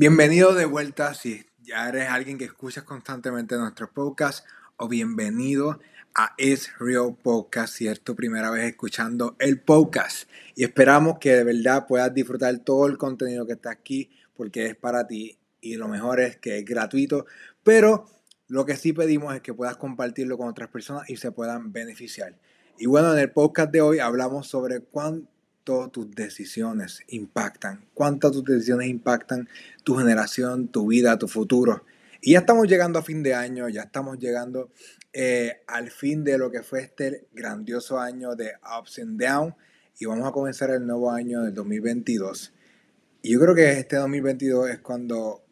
Bienvenido de vuelta si ya eres alguien que escuchas constantemente nuestros podcasts o bienvenido a Is Real Podcast si es tu primera vez escuchando el podcast. Y esperamos que de verdad puedas disfrutar todo el contenido que está aquí porque es para ti y lo mejor es que es gratuito, pero lo que sí pedimos es que puedas compartirlo con otras personas y se puedan beneficiar. Y bueno, en el podcast de hoy hablamos sobre cuánto tus decisiones impactan, cuánto tus decisiones impactan tu generación, tu vida, tu futuro. Y ya estamos llegando a fin de año, ya estamos llegando eh, al fin de lo que fue este grandioso año de ups and downs y vamos a comenzar el nuevo año del 2022. Y yo creo que este 2022 es cuando,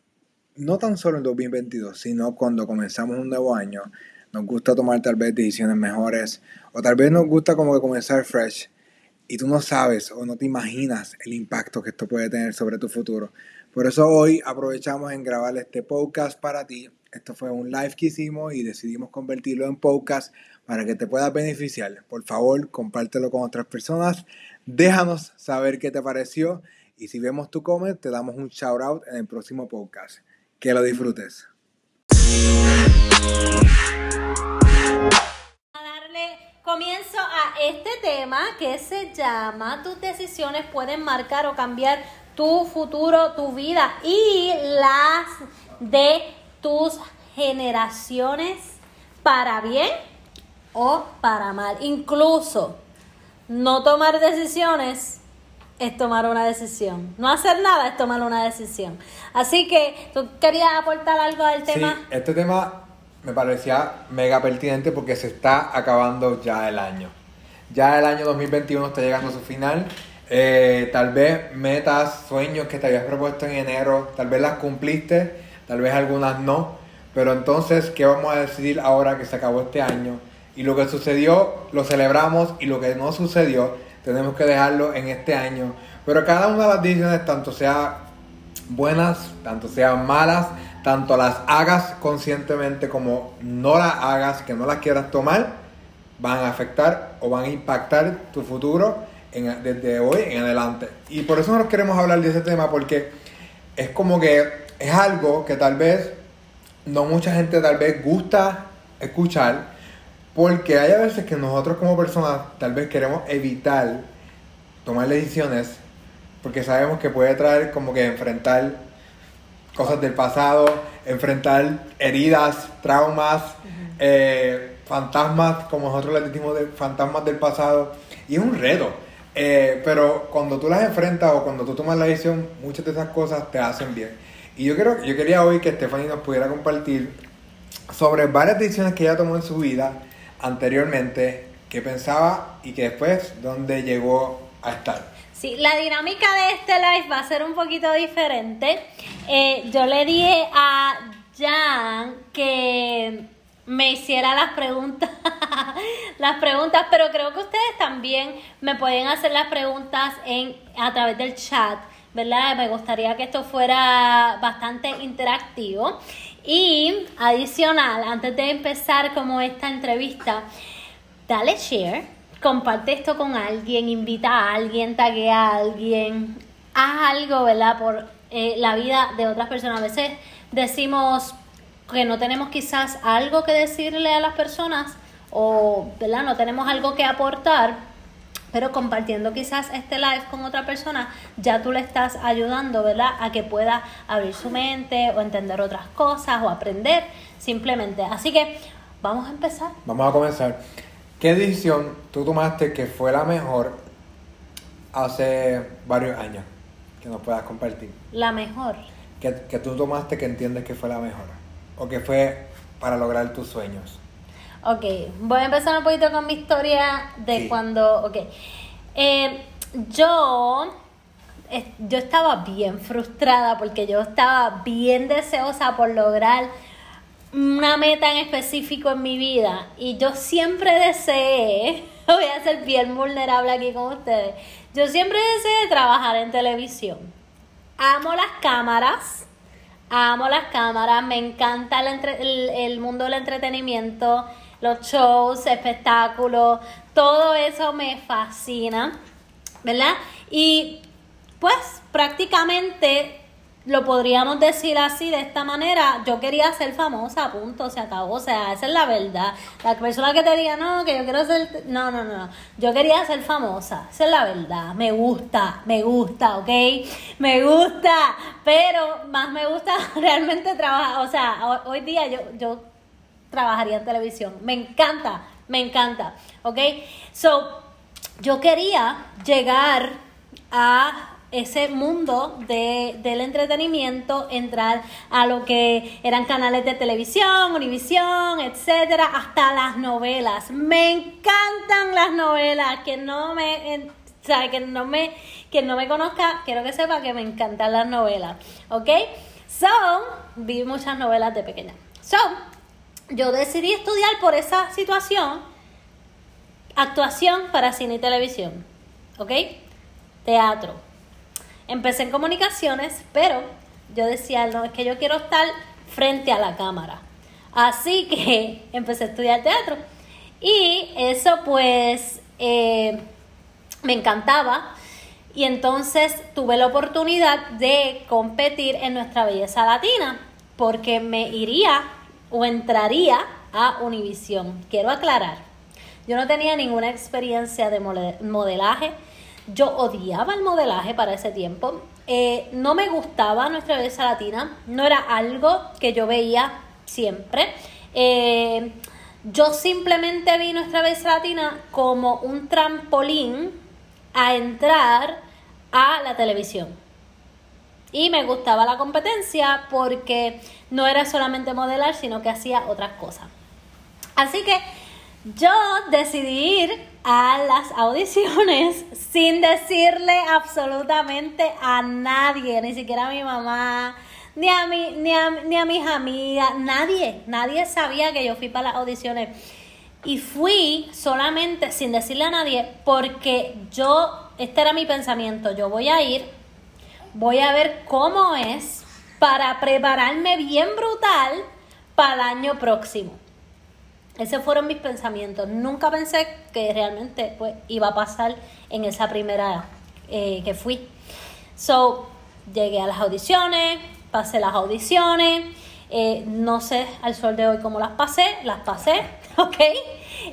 no tan solo el 2022, sino cuando comenzamos un nuevo año, nos gusta tomar tal vez decisiones mejores o tal vez nos gusta como que comenzar fresh y tú no sabes o no te imaginas el impacto que esto puede tener sobre tu futuro. Por eso hoy aprovechamos en grabar este podcast para ti. Esto fue un live que hicimos y decidimos convertirlo en podcast para que te puedas beneficiar. Por favor, compártelo con otras personas. Déjanos saber qué te pareció y si vemos tu comment, te damos un shout out en el próximo podcast. Que lo disfrutes. Comienzo a este tema que se llama Tus decisiones pueden marcar o cambiar tu futuro, tu vida y las de tus generaciones para bien o para mal. Incluso no tomar decisiones es tomar una decisión. No hacer nada es tomar una decisión. Así que tú querías aportar algo al tema. Sí, este tema me parecía mega pertinente porque se está acabando ya el año. Ya el año 2021 está llegando a su final. Eh, tal vez metas, sueños que te habías propuesto en enero, tal vez las cumpliste, tal vez algunas no. Pero entonces, ¿qué vamos a decidir ahora que se acabó este año? Y lo que sucedió, lo celebramos y lo que no sucedió, tenemos que dejarlo en este año. Pero cada una de las decisiones, tanto sean buenas, tanto sean malas, tanto las hagas conscientemente como no las hagas, que no las quieras tomar, van a afectar o van a impactar tu futuro desde hoy en adelante. Y por eso nos queremos hablar de ese tema, porque es como que es algo que tal vez no mucha gente tal vez gusta escuchar, porque hay a veces que nosotros como personas tal vez queremos evitar tomar decisiones, porque sabemos que puede traer como que enfrentar cosas del pasado, enfrentar heridas, traumas, eh, fantasmas, como nosotros les decimos, de fantasmas del pasado, y es un reto. Eh, pero cuando tú las enfrentas o cuando tú tomas la decisión, muchas de esas cosas te hacen bien. Y yo, quiero, yo quería hoy que Stephanie nos pudiera compartir sobre varias decisiones que ella tomó en su vida anteriormente, que pensaba y que después, dónde llegó a estar. Sí, la dinámica de este live va a ser un poquito diferente. Eh, yo le dije a Jan que me hiciera las preguntas, las preguntas, pero creo que ustedes también me pueden hacer las preguntas en a través del chat, ¿verdad? Me gustaría que esto fuera bastante interactivo. Y adicional, antes de empezar como esta entrevista, dale share, comparte esto con alguien, invita a alguien, taguea a alguien, haz algo, ¿verdad? Por eh, la vida de otras personas. A veces decimos que no tenemos quizás algo que decirle a las personas o, ¿verdad? No tenemos algo que aportar, pero compartiendo quizás este live con otra persona, ya tú le estás ayudando, ¿verdad? A que pueda abrir su mente o entender otras cosas o aprender simplemente. Así que vamos a empezar. Vamos a comenzar. ¿Qué decisión tú tomaste que fue la mejor hace varios años? Que nos puedas compartir. La mejor. Que, que tú tomaste que entiendes que fue la mejor. O que fue para lograr tus sueños. Ok, voy a empezar un poquito con mi historia de Sí. cuando, ok. Eh, yo, eh, yo estaba bien frustrada porque yo estaba bien deseosa por lograr una meta en específico en mi vida y yo siempre deseé, voy a ser bien vulnerable aquí con ustedes, yo siempre deseé trabajar en televisión. Amo las cámaras, amo las cámaras, me encanta el, entre- el- el mundo del entretenimiento, los shows, espectáculos, todo eso me fascina, ¿verdad? Y pues prácticamente lo podríamos decir así, de esta manera, yo quería ser famosa, punto, se acabó, o sea, esa es la verdad. La persona que te diga, no, que yo quiero ser, no, no, no, yo quería ser famosa, esa es la verdad, me gusta, me gusta, ¿ok? Me gusta, pero más me gusta realmente trabajar, o sea, hoy día yo, yo trabajaría en televisión, me encanta, me encanta, ¿ok? So, yo quería llegar a ese mundo de, del entretenimiento, entrar a lo que eran canales de televisión, Univisión, etcétera, hasta las novelas. Me encantan las novelas, que no me que no me que no me conozca, quiero que sepa que me encantan las novelas, ¿ok? So, vi muchas novelas de pequeña. So, yo decidí estudiar por esa situación actuación para cine y televisión, ¿ok? Teatro Empecé en comunicaciones, pero yo decía, no, es que yo quiero estar frente a la cámara. Así que empecé a estudiar teatro. Y eso pues eh, me encantaba. Y entonces tuve la oportunidad de competir en nuestra belleza latina, porque me iría o entraría a Univisión. Quiero aclarar, yo no tenía ninguna experiencia de modelaje yo odiaba el modelaje para ese tiempo. Eh, no me gustaba nuestra belleza latina. No era algo que yo veía siempre. Eh, yo simplemente vi nuestra belleza latina como un trampolín a entrar a la televisión. Y me gustaba la competencia porque no era solamente modelar, sino que hacía otras cosas. Así que yo decidí ir a las audiciones sin decirle absolutamente a nadie, ni siquiera a mi mamá, ni a, mi, ni a, ni a mis amigas, nadie, nadie sabía que yo fui para las audiciones. Y fui solamente sin decirle a nadie porque yo, este era mi pensamiento, yo voy a ir, voy a ver cómo es para prepararme bien brutal para el año próximo. Esos fueron mis pensamientos. Nunca pensé que realmente pues, iba a pasar en esa primera eh, que fui. So, llegué a las audiciones, pasé las audiciones. Eh, no sé al sol de hoy cómo las pasé, las pasé, ¿ok?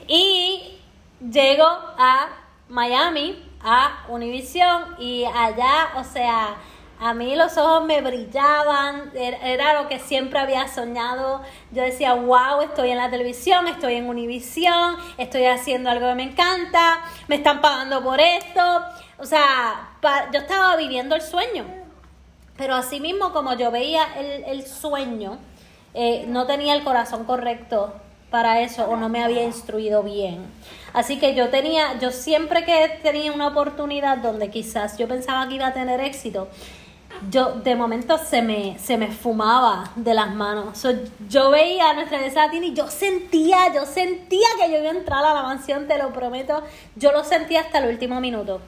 Y llego a Miami, a Univision, y allá, o sea, a mí los ojos me brillaban, era lo que siempre había soñado. Yo decía, wow, estoy en la televisión, estoy en Univisión, estoy haciendo algo que me encanta, me están pagando por esto. O sea, yo estaba viviendo el sueño. Pero así mismo como yo veía el, sueño, eh, no tenía el corazón correcto para eso o no me había instruido bien. Así que yo tenía, yo siempre que tenía una oportunidad donde quizás yo pensaba que iba a tener éxito, yo de momento se me, se me fumaba de las manos. yo veía a nuestra iglesia latina y yo sentía, yo sentía que yo iba a entrar a la mansión, te lo prometo. Yo lo sentía hasta el último minuto.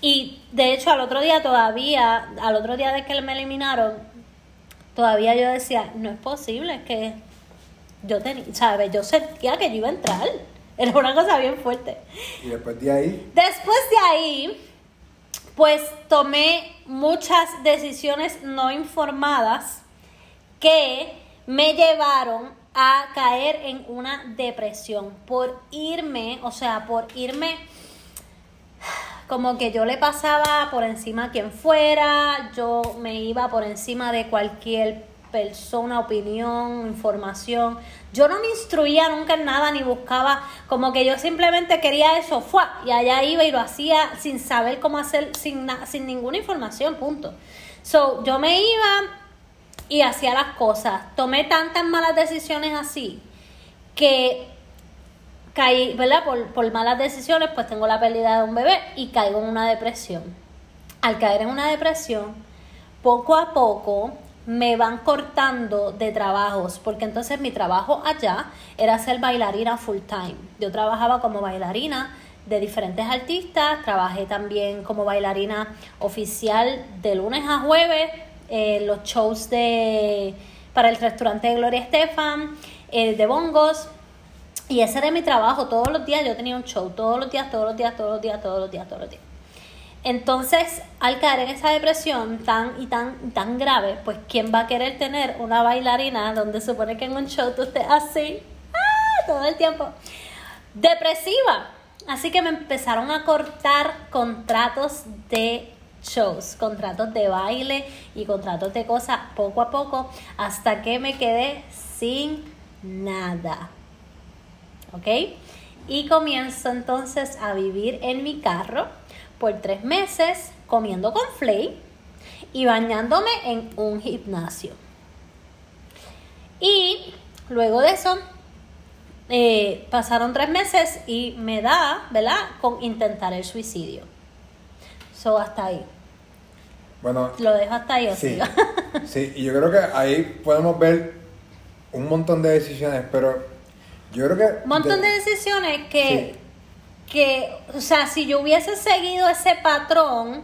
Y de hecho al otro día todavía, al otro día de que me eliminaron, todavía yo decía, no es posible que yo tenía, ¿sabes? Yo sentía que yo iba a entrar. Era una cosa bien fuerte. ¿Y después de ahí? Después de ahí, pues tomé muchas decisiones no informadas que me llevaron a caer en una depresión por irme, o sea, por irme como que yo le pasaba por encima a quien fuera, yo me iba por encima de cualquier persona, opinión, información. Yo no me instruía nunca en nada ni buscaba, como que yo simplemente quería eso, fue, y allá iba y lo hacía sin saber cómo hacer, sin, sin ninguna información, punto. So, yo me iba y hacía las cosas. Tomé tantas malas decisiones así que caí, ¿verdad? Por, por malas decisiones, pues tengo la pérdida de un bebé y caigo en una depresión. Al caer en una depresión, poco a poco me van cortando de trabajos, porque entonces mi trabajo allá era ser bailarina full time. Yo trabajaba como bailarina de diferentes artistas, trabajé también como bailarina oficial de lunes a jueves, en los shows de para el restaurante de Gloria Estefan, el de bongos, y ese era mi trabajo, todos los días yo tenía un show, todos los días, todos los días, todos los días, todos los días, todos los días. Entonces, al caer en esa depresión tan y tan tan grave, pues ¿quién va a querer tener una bailarina donde supone que en un show tú estés así ¡ah! todo el tiempo? Depresiva. Así que me empezaron a cortar contratos de shows, contratos de baile y contratos de cosas poco a poco hasta que me quedé sin nada. ¿Ok? Y comienzo entonces a vivir en mi carro por tres meses comiendo con Flay y bañándome en un gimnasio. Y luego de eso, eh, pasaron tres meses y me da, ¿verdad? Con intentar el suicidio. So, hasta ahí. Bueno, Lo dejo hasta ahí, o sí, sigo? sí, y yo creo que ahí podemos ver un montón de decisiones, pero yo creo que... Un montón de decisiones que, que, o sea, si yo hubiese seguido ese patrón,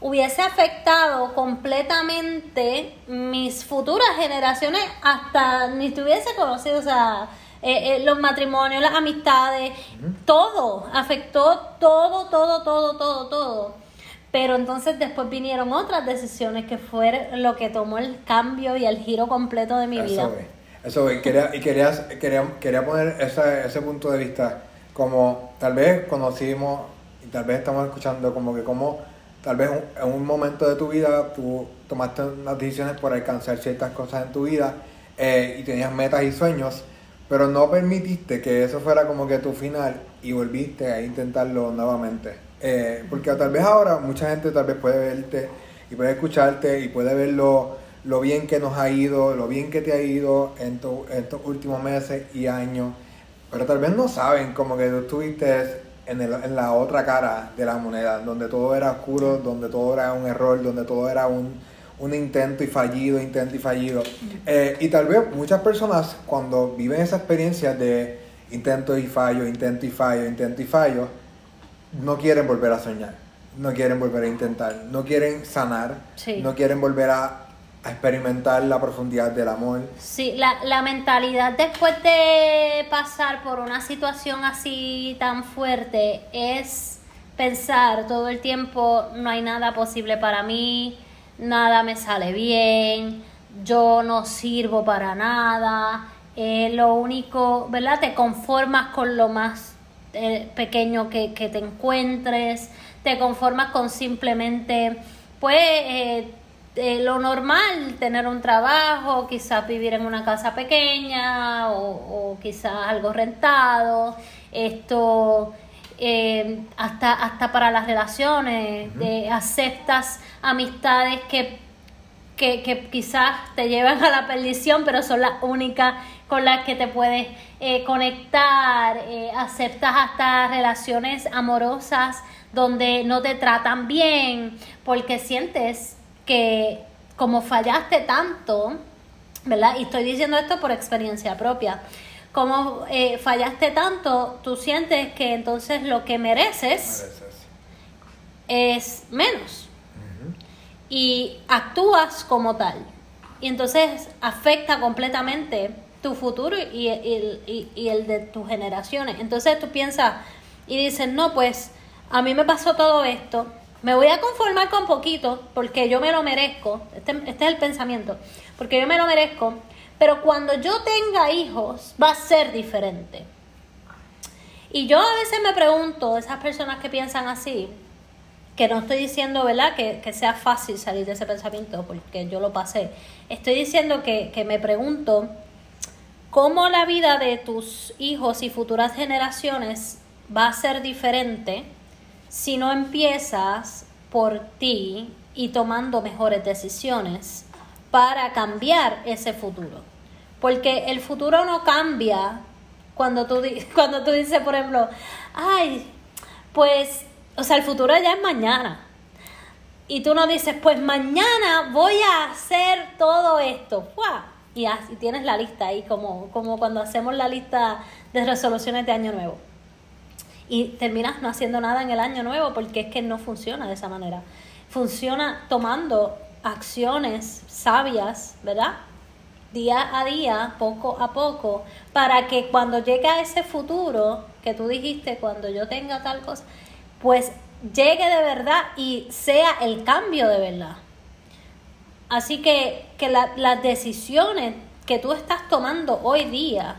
hubiese afectado completamente mis futuras generaciones, hasta ni te hubiese conocido, o sea, eh, eh, los matrimonios, las amistades, todo, afectó todo, todo, todo, todo, todo. Pero entonces después vinieron otras decisiones que fue lo que tomó el cambio y el giro completo de mi vida. Eso es, eso es. Quería, y quería, quería poner ese, ese punto de vista, como tal vez conocimos y tal vez estamos escuchando como que como tal vez un- en un momento de tu vida tú tomaste unas decisiones por alcanzar ciertas cosas en tu vida eh, y tenías metas y sueños, pero no permitiste que eso fuera como que tu final y volviste a intentarlo nuevamente. Eh, porque tal vez ahora mucha gente tal vez puede verte y puede escucharte y puede ver lo, lo bien que nos ha ido, lo bien que te ha ido en, tu- en estos últimos meses y años, pero tal vez no saben como que tú estuviste en, el- en la otra cara de la moneda, donde todo era oscuro, donde todo era un error, donde todo era un, un intento y fallido, intento y fallido. Eh, y tal vez muchas personas cuando viven esa experiencia de intento y fallo, intento y fallo, intento y fallo, no quieren volver a soñar, no quieren volver a intentar, no quieren sanar, Sí. no quieren volver a, experimentar la profundidad del amor. Sí, la, la mentalidad después de pasar por una situación así tan fuerte es pensar todo el tiempo, no hay nada posible para mí, nada me sale bien, yo no sirvo para nada, eh, lo único, ¿verdad? Te conformas con lo más eh, pequeño que, que te encuentres, te conformas con simplemente, pues, eh, eh, lo normal, tener un trabajo, quizás vivir en una casa pequeña o, o quizás algo rentado, esto eh, hasta, hasta para las relaciones, de aceptas amistades que, que, que quizás te llevan a la perdición, pero son las únicas con las que te puedes eh, conectar, eh, aceptas hasta relaciones amorosas donde no te tratan bien, porque sientes que como fallaste tanto, ¿verdad? Y estoy diciendo esto por experiencia propia. Como eh, fallaste tanto, tú sientes que entonces lo que mereces Mereces. es menos. Y actúas como tal. Y entonces afecta completamente tu futuro y, y- y- y el de tus generaciones. Entonces tú piensas y dices, no, pues a mí me pasó todo esto. Me voy a conformar con poquito porque yo me lo merezco. Este, este es el pensamiento. Porque yo me lo merezco. Pero cuando yo tenga hijos va a ser diferente. Y yo a veces me pregunto, esas personas que piensan así, que no estoy diciendo, ¿verdad?, que, que sea fácil salir de ese pensamiento, porque yo lo pasé. Estoy diciendo que, que me pregunto cómo la vida de tus hijos y futuras generaciones va a ser diferente si no empiezas por ti y tomando mejores decisiones para cambiar ese futuro. Porque el futuro no cambia cuando tú, cuando tú dices, por ejemplo, ay, pues, o sea, el futuro ya es mañana. Y tú no dices, pues mañana voy a hacer todo esto. ¡Fua! Y tienes la lista ahí, como, como cuando hacemos la lista de resoluciones de año nuevo. Y terminas no haciendo nada en el año nuevo porque es que no funciona de esa manera. Funciona tomando acciones sabias, ¿verdad? Día a día, poco a poco, para que cuando llegue a ese futuro que tú dijiste, cuando yo tenga tal cosa, pues llegue de verdad y sea el cambio de verdad. Así que, que las decisiones que tú estás tomando hoy día,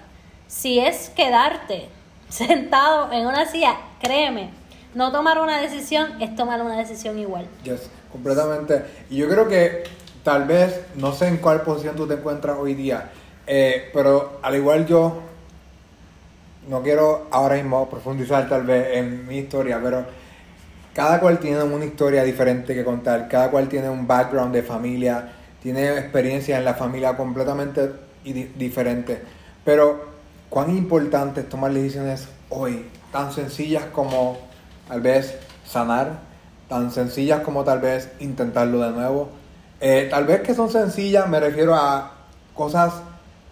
si es quedarte sentado en una silla, créeme, no tomar una decisión es tomar una decisión igual. Yes, completamente. Y yo creo que tal vez, no sé en cuál posición tú te encuentras hoy día, eh, pero al igual yo, no quiero ahora mismo profundizar tal vez en mi historia, pero cada cual tiene una historia diferente que contar, cada cual tiene un background de familia, tiene experiencia en la familia completamente diferente. Pero cuán importante es tomar decisiones hoy, tan sencillas como tal vez sanar, tan sencillas como tal vez intentarlo de nuevo. Eh, tal vez que son sencillas, me refiero a cosas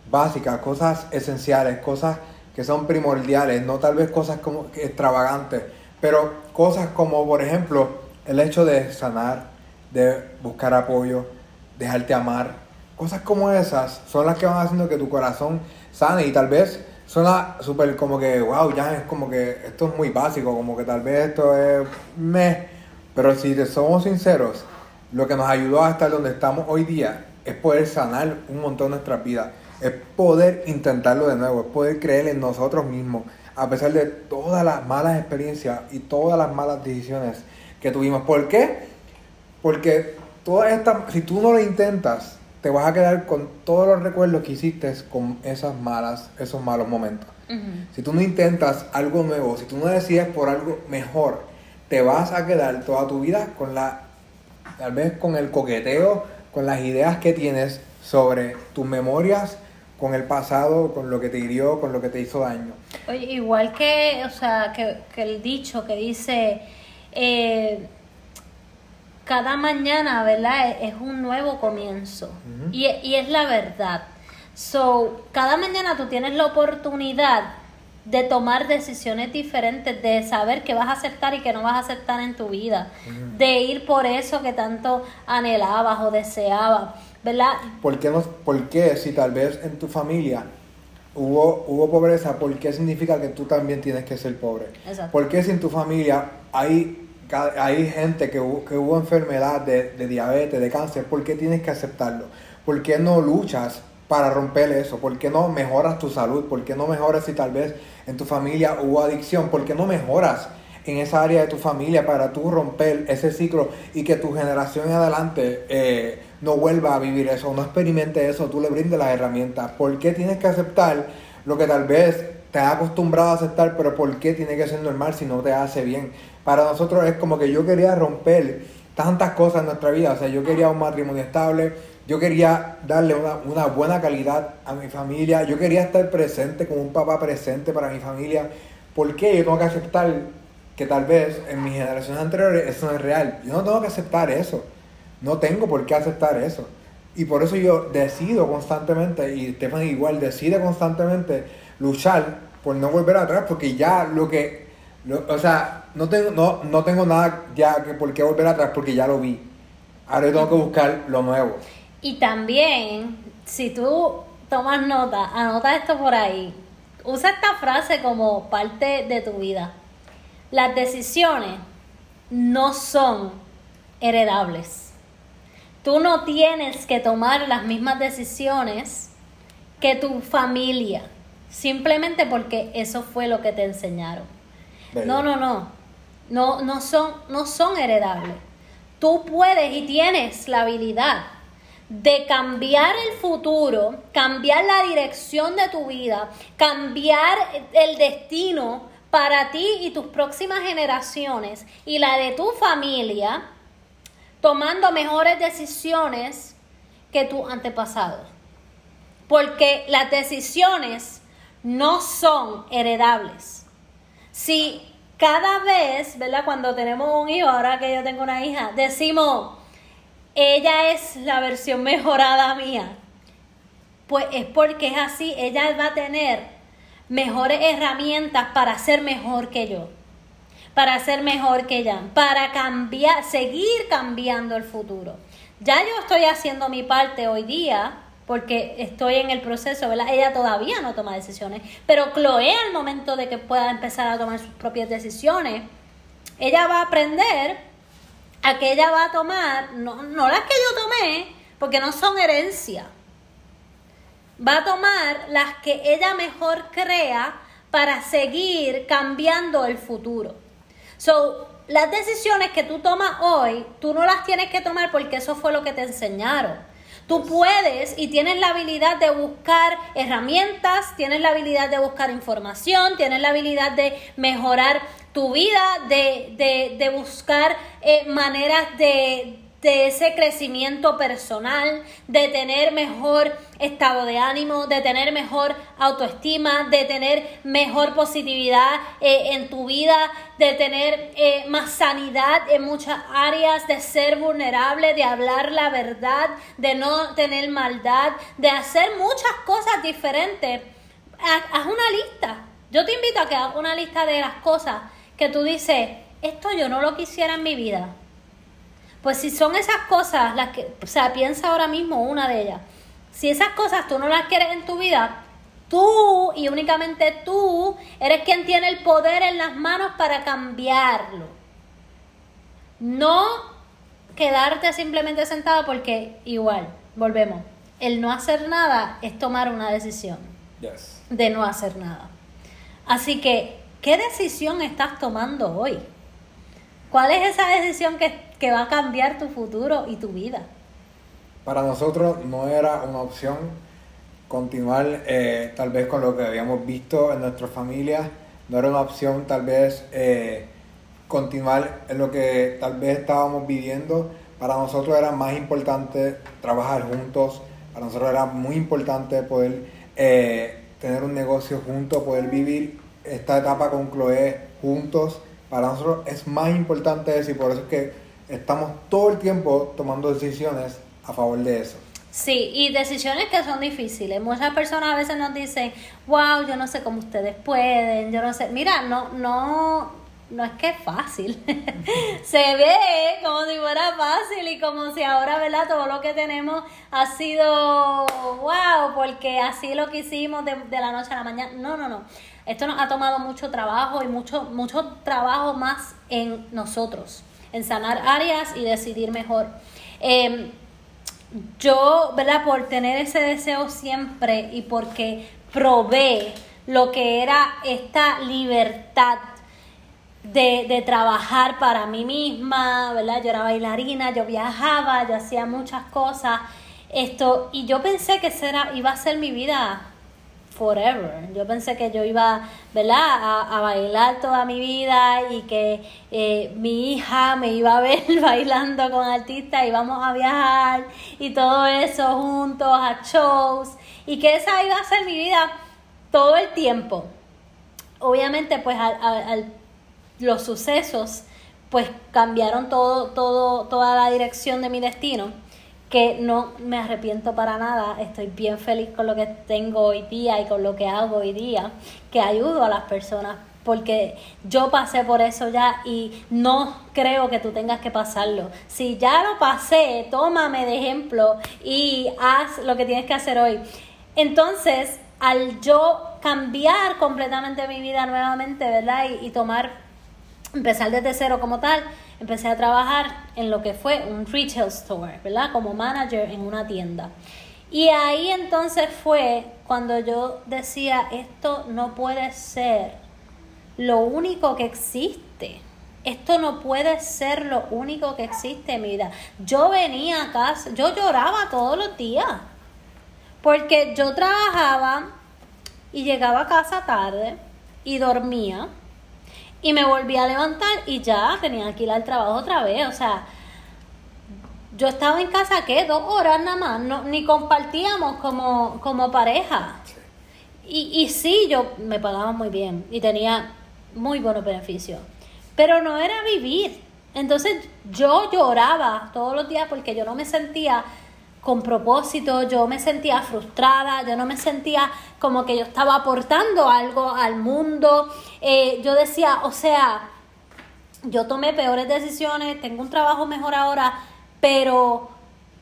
básicas, cosas esenciales, cosas que son primordiales, no tal vez cosas como extravagantes, pero cosas como por ejemplo el hecho de sanar, de buscar apoyo, dejarte amar, cosas como esas son las que van haciendo que tu corazón sane y tal vez suena súper como que, wow, ya es como que esto es muy básico, como que tal vez esto es me. Pero si somos sinceros, lo que nos ayudó a estar donde estamos hoy día es poder sanar un montón nuestras vidas, es poder intentarlo de nuevo, es poder creer en nosotros mismos, a pesar de todas las malas experiencias y todas las malas decisiones que tuvimos. ¿Por qué? Porque toda esta, si tú no lo intentas, te vas a quedar con todos los recuerdos que hiciste con esas malas, esos malos momentos. Si tú no intentas algo nuevo, si tú no decides por algo mejor, te vas a quedar toda tu vida con la, tal vez con el coqueteo, con las ideas que tienes sobre tus memorias, con el pasado, con lo que te hirió, con lo que te hizo daño. Oye, igual que, o sea, que, que el dicho que dice, eh, cada mañana, ¿verdad? Es un nuevo comienzo. y, y, es la verdad. So, cada mañana tú tienes la oportunidad de tomar decisiones diferentes, de saber qué vas a aceptar y qué no vas a aceptar en tu vida, de ir por eso que tanto anhelabas o deseabas, ¿verdad? ¿Por qué, no, ¿Por qué si tal vez en tu familia hubo, hubo pobreza, por qué significa que tú también tienes que ser pobre? Exacto. ¿Por qué si en tu familia hay hay gente que, hubo enfermedad de, diabetes, de cáncer, ¿por qué tienes que aceptarlo? ¿Por qué no luchas para romper eso? ¿Por qué no mejoras tu salud? ¿Por qué no mejoras si tal vez en tu familia hubo adicción? ¿Por qué no mejoras en esa área de tu familia para tú romper ese ciclo y que tu generación en adelante eh, no vuelva a vivir eso, no experimente eso, tú le brindes las herramientas? ¿Por qué tienes que aceptar lo que tal vez te has acostumbrado a aceptar, pero ¿por qué tiene que ser normal si no te hace bien? Para nosotros es como que yo quería romper tantas cosas en nuestra vida, o sea, yo quería un matrimonio estable, yo quería darle una, buena calidad a mi familia, yo quería estar presente como un papá presente para mi familia. ¿Por qué yo tengo que aceptar que tal vez en mis generaciones anteriores eso no es real? Yo no tengo que aceptar eso, no tengo por qué aceptar eso. Y por eso yo decido constantemente, y Stefan igual decide constantemente luchar por no volver atrás, porque ya lo que, o sea, no tengo, no, no tengo nada ya que por qué volver atrás, porque ya lo vi. Ahora tengo que buscar lo nuevo. Y también, si tú tomas nota, anota esto por ahí, usa esta frase como parte de tu vida. Las decisiones no son heredables. Tú no tienes que tomar las mismas decisiones que tu familia simplemente porque eso fue lo que te enseñaron. No, no, no. No, no son, no son heredables. Tú puedes y tienes la habilidad de cambiar el futuro, cambiar la dirección de tu vida, cambiar el destino para ti y tus próximas generaciones y la de tu familia, tomando mejores decisiones que tus antepasados. Porque las decisiones no son heredables. Si cada vez, ¿verdad? Cuando tenemos un hijo, ahora que yo tengo una hija, decimos, ella es la versión mejorada mía, pues es porque es así, ella va a tener mejores herramientas para ser mejor que yo, para ser mejor que ella, para cambiar, seguir cambiando el futuro. Ya yo estoy haciendo mi parte hoy día, porque estoy en el proceso, ¿verdad? Ella todavía no toma decisiones, pero Chloe al momento de que pueda empezar a tomar sus propias decisiones, ella va a aprender a que ella va a tomar, no, no las que yo tomé, porque no son herencia. Va a tomar las que ella mejor crea para seguir cambiando el futuro. So, las decisiones que tú tomas hoy, tú no las tienes que tomar porque eso fue lo que te enseñaron. Tú puedes y tienes la habilidad de buscar herramientas, tienes la habilidad de buscar información, tienes la habilidad de mejorar tu vida, de, de, buscar eh, maneras de, de ese crecimiento personal, de tener mejor estado de ánimo, de tener mejor autoestima, de tener mejor positividad eh, en tu vida, de tener eh, más sanidad en muchas áreas, de ser vulnerable, de hablar la verdad, de no tener maldad, de hacer muchas cosas diferentes. Haz una lista. Yo te invito a que hagas una lista de las cosas que tú dices, esto yo no lo quisiera en mi vida pues si son esas cosas las que, o sea, piensa ahora mismo una de ellas. Si esas cosas tú no las quieres en tu vida, tú y únicamente tú eres quien tiene el poder en las manos para cambiarlo. No quedarte simplemente sentado porque igual, volvemos, el no hacer nada es tomar una decisión de no hacer nada. Así que, ¿qué decisión estás tomando hoy? ¿Cuál es esa decisión que que va a cambiar tu futuro y tu vida. Para nosotros no era una opción continuar eh, tal vez con lo que habíamos visto en nuestra familia, no era una opción tal vez eh, continuar en lo que tal vez estábamos viviendo. Para nosotros era más importante trabajar juntos, para nosotros era muy importante poder eh, tener un negocio juntos, poder vivir esta etapa con Chloe juntos. Para nosotros es más importante eso y por eso es que estamos todo el tiempo tomando decisiones a favor de eso. Sí, y decisiones que son difíciles. Muchas personas a veces nos dicen, wow, yo no sé cómo ustedes pueden, yo no sé. Mira, no, no, no es que es fácil. Se ve como si fuera fácil y como si ahora, ¿verdad? Todo lo que tenemos ha sido wow, porque así lo que hicimos de, de la noche a la mañana. No, no, no. Esto nos ha tomado mucho trabajo y mucho, mucho trabajo más en nosotros en sanar áreas y decidir mejor. Em, yo, ¿verdad? Por tener ese deseo siempre y porque probé lo que era esta libertad de, de, trabajar para mí misma, ¿verdad? Yo era bailarina, yo viajaba, yo hacía muchas cosas. Esto, y yo pensé que esa iba a ser mi vida forever. Yo pensé que yo iba, ¿verdad?, a, bailar toda mi vida y que eh, mi hija me iba a ver bailando con artistas y vamos a viajar y todo eso juntos a shows y que esa iba a ser mi vida todo el tiempo. Obviamente, pues al, los sucesos pues cambiaron todo, todo, toda la dirección de mi destino que no me arrepiento para nada, estoy bien feliz con lo que tengo hoy día y con lo que hago hoy día, que ayudo a las personas, porque yo pasé por eso ya y no creo que tú tengas que pasarlo. Si ya lo pasé, tómame de ejemplo y haz lo que tienes que hacer hoy. Entonces, al yo cambiar completamente mi vida nuevamente, ¿verdad? Y, tomar, empezar desde cero como tal, empecé a trabajar en lo que fue un retail store, ¿verdad? Como manager en una tienda. Y ahí entonces fue cuando yo decía, esto no puede ser lo único que existe. Esto no puede ser lo único que existe en mi vida. Yo venía a casa, yo lloraba todos los días. Porque yo trabajaba y llegaba a casa tarde y dormía y me volví a levantar y ya tenía que ir al trabajo otra vez. O sea, yo estaba en casa, ¿qué? Dos horas nada más. No, ni compartíamos como, como pareja. Y, y sí, yo me pagaba muy bien y tenía muy buenos beneficios. Pero no era vivir. Entonces yo lloraba todos los días porque yo no me sentía con propósito, yo me sentía frustrada, yo no me sentía como que yo estaba aportando algo al mundo. Eh, yo decía, o sea, yo tomé peores decisiones, tengo un trabajo mejor ahora, pero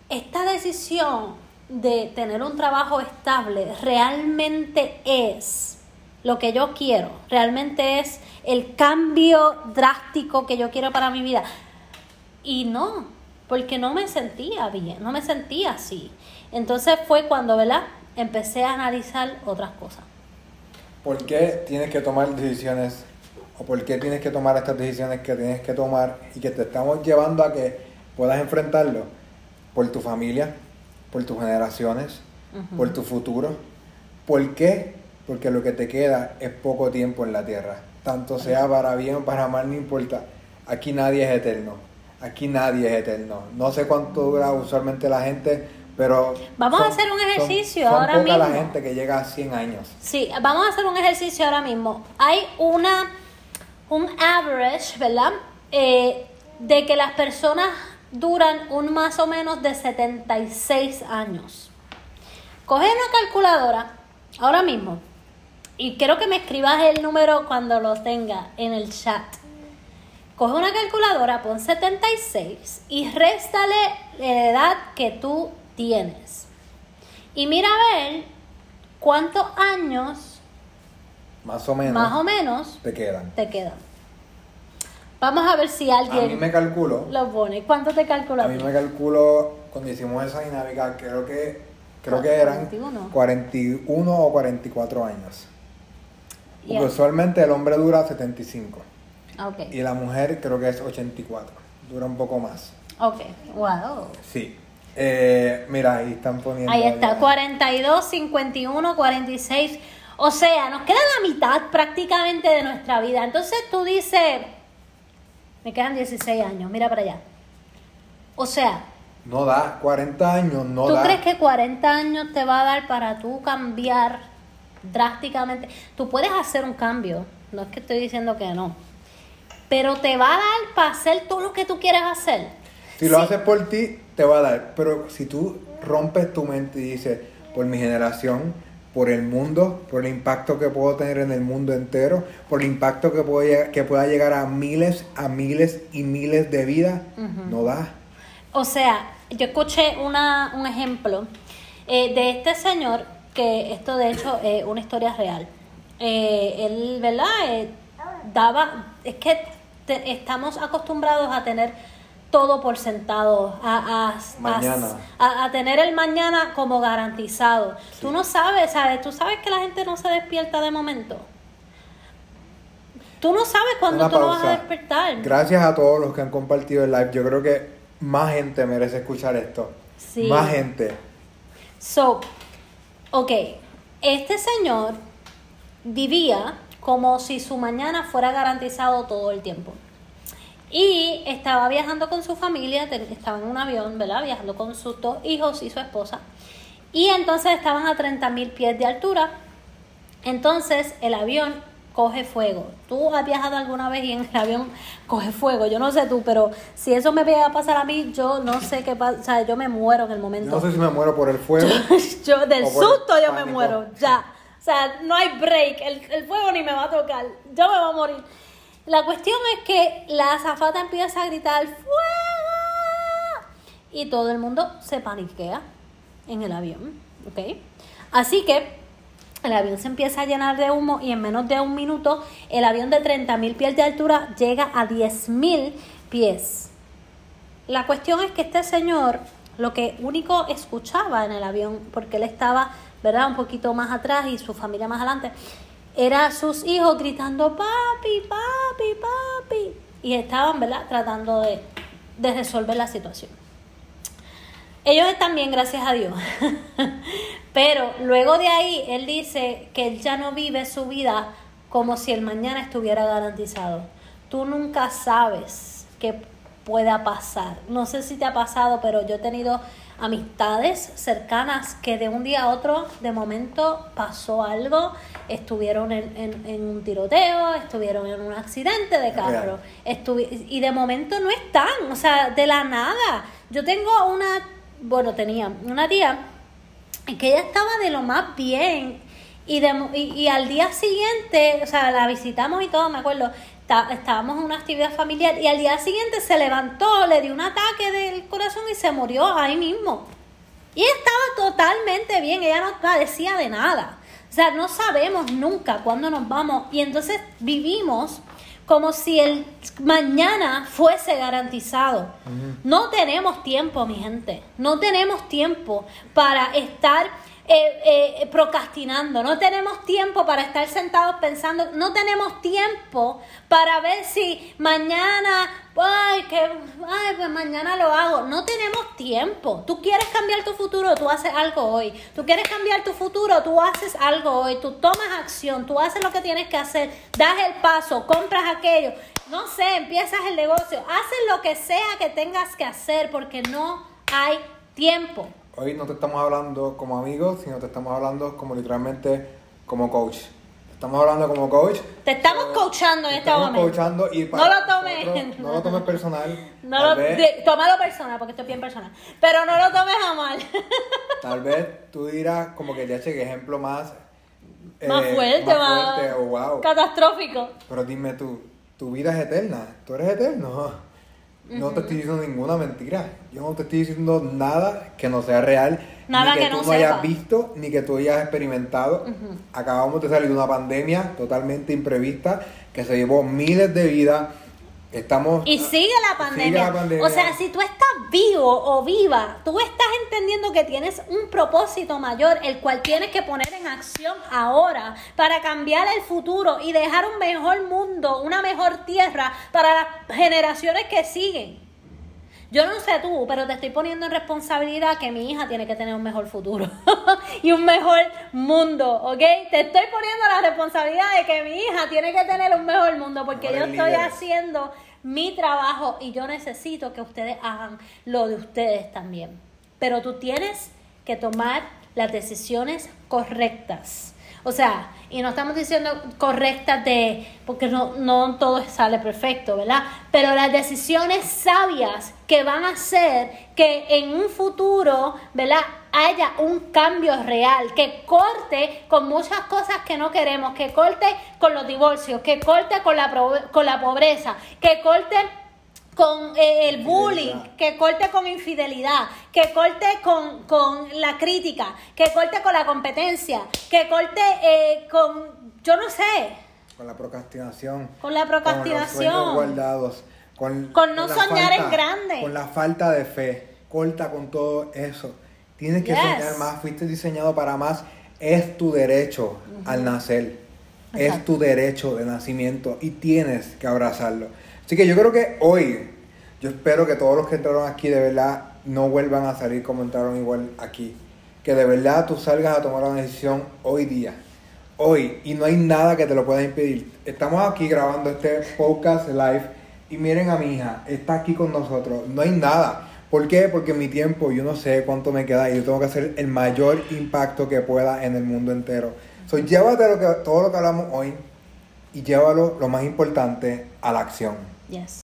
esta decisión de tener un trabajo estable realmente es lo que yo quiero, realmente es el cambio drástico que yo quiero para mi vida. Y no, porque no me sentía bien, no me sentía así. Entonces fue cuando, ¿verdad? Empecé a analizar otras cosas. ¿Por qué tienes que tomar decisiones o por qué tienes que tomar estas decisiones que tienes que tomar y que te estamos llevando a que puedas enfrentarlo? Por tu familia, por tus generaciones, por tu futuro. ¿Por qué? Porque lo que te queda es poco tiempo en la tierra. Tanto sea para bien o para mal, no importa. Aquí nadie es eterno. Aquí nadie es eterno. No sé cuánto dura usualmente la gente pero vamos a hacer un ejercicio ahora poca mismo. la gente que llega a 100 años. Sí, vamos a hacer un ejercicio ahora mismo. Hay una un average, ¿verdad? Eh, de que las personas duran un más o menos de 76 años. Coge una calculadora ahora mismo y quiero que me escribas el número cuando lo tenga en el chat. Coge una calculadora, pon 76 y réstale la edad que tú tienes. Y mira a ver cuántos años más o menos, más o menos te quedan. Te quedan. Vamos a ver si alguien a mí me calculo. lo pone. ¿Cuánto te calcula? A mí me calculo cuando hicimos esa dinámica, creo que creo que eran 41. 41 o 44 años. Porque Yeah. usualmente el hombre dura 75 Ah, y la mujer creo que es 84. Dura un poco más. Ok. Wow. Sí. Eh, mira, ahí están poniendo. Ahí está, ya. 42, 51, 46. O sea, nos queda la mitad prácticamente de nuestra vida. Entonces tú dices, me quedan 16 años, mira para allá. O sea, No da, 40 años no ¿tú da. crees que 40 años te va a dar para tú cambiar drásticamente? Tú puedes hacer un cambio, no es que estoy diciendo que no. Pero te va a dar para hacer todo lo que tú quieres hacer. Si lo haces por ti, te va a dar. Pero si tú rompes tu mente y dices, por mi generación, por el mundo, por el impacto que puedo tener en el mundo entero, por el impacto que, puedo que pueda llegar a miles, a miles y miles de vidas, no da. O sea, yo escuché una, un ejemplo eh, de este señor, que esto de hecho es una historia real. Eh, él, ¿verdad? Eh, daba, es que te- estamos acostumbrados a tener todo por sentado, a, a, a- tener el mañana como garantizado. Tú no sabes, ¿sabes? Tú sabes que la gente no se despierta de momento. Tú no sabes cuándo tú no vas a despertar. Gracias a todos los que han compartido el live. Yo creo que más gente merece escuchar esto. Sí. Más gente. So, ok, este señor vivía como si su mañana fuera garantizado todo el tiempo. Y estaba viajando con su familia, estaba en un avión, ¿verdad? Viajando con sus dos hijos y su esposa. Y entonces estaban a 30 mil pies de altura. Entonces el avión coge fuego. ¿Tú has viajado alguna vez y en el avión coge fuego? Yo no sé tú, pero si eso me llega a pasar a mí, yo no sé qué pasa. O sea, yo me muero en el Yo momento. no sé si me muero por el fuego. yo del O por susto yo me pánico. muero, ya. O sea, no hay break, el, el fuego ni me va a tocar, yo me voy a morir. La cuestión es que la azafata empieza a gritar ¡Fuego! Y todo el mundo se paniquea en el avión, ¿ok? Así que el avión se empieza a llenar de humo y en menos de un minuto el avión de 30.000 pies de altura llega a 10.000 pies. La cuestión es que este señor lo que único escuchaba en el avión, porque él estaba, ¿verdad?, un poquito más atrás y su familia más adelante, era sus hijos gritando, papi, papi, papi. Y estaban, ¿verdad?, tratando de, de resolver la situación. Ellos están bien, gracias a Dios. Pero luego de ahí, él dice que él ya no vive su vida como si el mañana estuviera garantizado. Tú nunca sabes qué pueda pasar. No sé si te ha pasado, pero yo he tenido amistades cercanas que de un día a otro, de momento, pasó algo, estuvieron en, en- en un tiroteo, estuvieron en un accidente de carro, y de momento no están, o sea, de la nada. Yo tengo una, bueno, tenía una tía que ella estaba de lo más bien y, de, y, y al día siguiente, o sea, la visitamos y todo, me acuerdo, estábamos en una actividad familiar y al día siguiente se levantó, le dio un ataque del corazón y se murió ahí mismo. Y estaba totalmente bien, ella no padecía de nada. O sea, no sabemos nunca cuándo nos vamos y entonces vivimos como si el mañana fuese garantizado. No tenemos tiempo, mi gente. No tenemos tiempo para estar eh, eh, procrastinando, no tenemos tiempo para estar sentados pensando, no tenemos tiempo para ver si mañana, ay, que, ay, pues mañana lo hago. No tenemos tiempo. Tú quieres cambiar tu futuro, tú haces algo hoy. Tú quieres cambiar tu futuro, tú haces algo hoy. Tú tomas acción, tú haces lo que tienes que hacer, das el paso, compras aquello. No sé, empiezas el negocio, haces lo que sea que tengas que hacer porque no hay tiempo hoy no te estamos hablando como amigos, sino te estamos hablando como literalmente como coach. Estamos hablando como coach. Te estamos coachando en este momento. Coachando y no lo tomes. no lo tomes personal. No lo, tómalo personal, porque esto es bien personal. Pero no lo tomes a mal. tal vez tú dirás como que ya que ejemplo más. más eh, fuerte, más, fuerte, o wow. catastrófico. Pero dime tú, tu vida es eterna. Tú eres eterno. No te estoy diciendo ninguna mentira. Yo no te estoy diciendo nada que no sea real. Nada ni que, tú no, hayas visto, ni que tú hayas experimentado. Acabamos de salir de una pandemia totalmente imprevista que se llevó miles de vidas Estamos, y sigue la, pandemia. O sea, si tú estás vivo o viva, tú estás entendiendo que tienes un propósito mayor, el cual tienes que poner en acción ahora para cambiar el futuro y dejar un mejor mundo, una mejor tierra para las generaciones que siguen. Yo no sé tú, pero te estoy poniendo en responsabilidad que mi hija tiene que tener un mejor futuro y un mejor mundo, ¿ok? Te estoy poniendo la responsabilidad de que mi hija tiene que tener un mejor mundo porque yo estoy haciendo mi trabajo y yo necesito que ustedes hagan lo de ustedes también. Pero tú tienes que tomar las decisiones correctas. O sea, y no estamos diciendo correctas de, porque no, no todo sale perfecto, ¿verdad? Pero las decisiones sabias que van a hacer que en un futuro, ¿verdad? haya un cambio real, que corte con muchas cosas que no queremos, que corte con los divorcios, que corte con la, con la pobreza, que corte con eh, el bullying, que corte con infidelidad, que corte con, con, la crítica, que corte con la competencia, que corte eh, con, yo no sé. Con la procrastinación. Con la procrastinación. Con los guardados. Con, con no soñar en grande. Con la falta de fe. Corta con todo eso. Tienes que soñar más. Fuiste diseñado para más. Es tu derecho al nacer. Es tu derecho de nacimiento y tienes que abrazarlo. Así que yo creo que hoy, yo espero que todos los que entraron aquí de verdad no vuelvan a salir como entraron igual aquí. Que de verdad tú salgas a tomar una decisión hoy día. Hoy. Y no hay nada que te lo pueda impedir. Estamos aquí grabando este podcast live. Y miren a mi hija, está aquí con nosotros. No hay nada. ¿Por qué? Porque mi tiempo yo no sé cuánto me queda y yo tengo que hacer el mayor impacto que pueda en el mundo entero. So, llévate lo que, todo lo que hablamos hoy y llévalo, lo más importante, a la acción. Yes.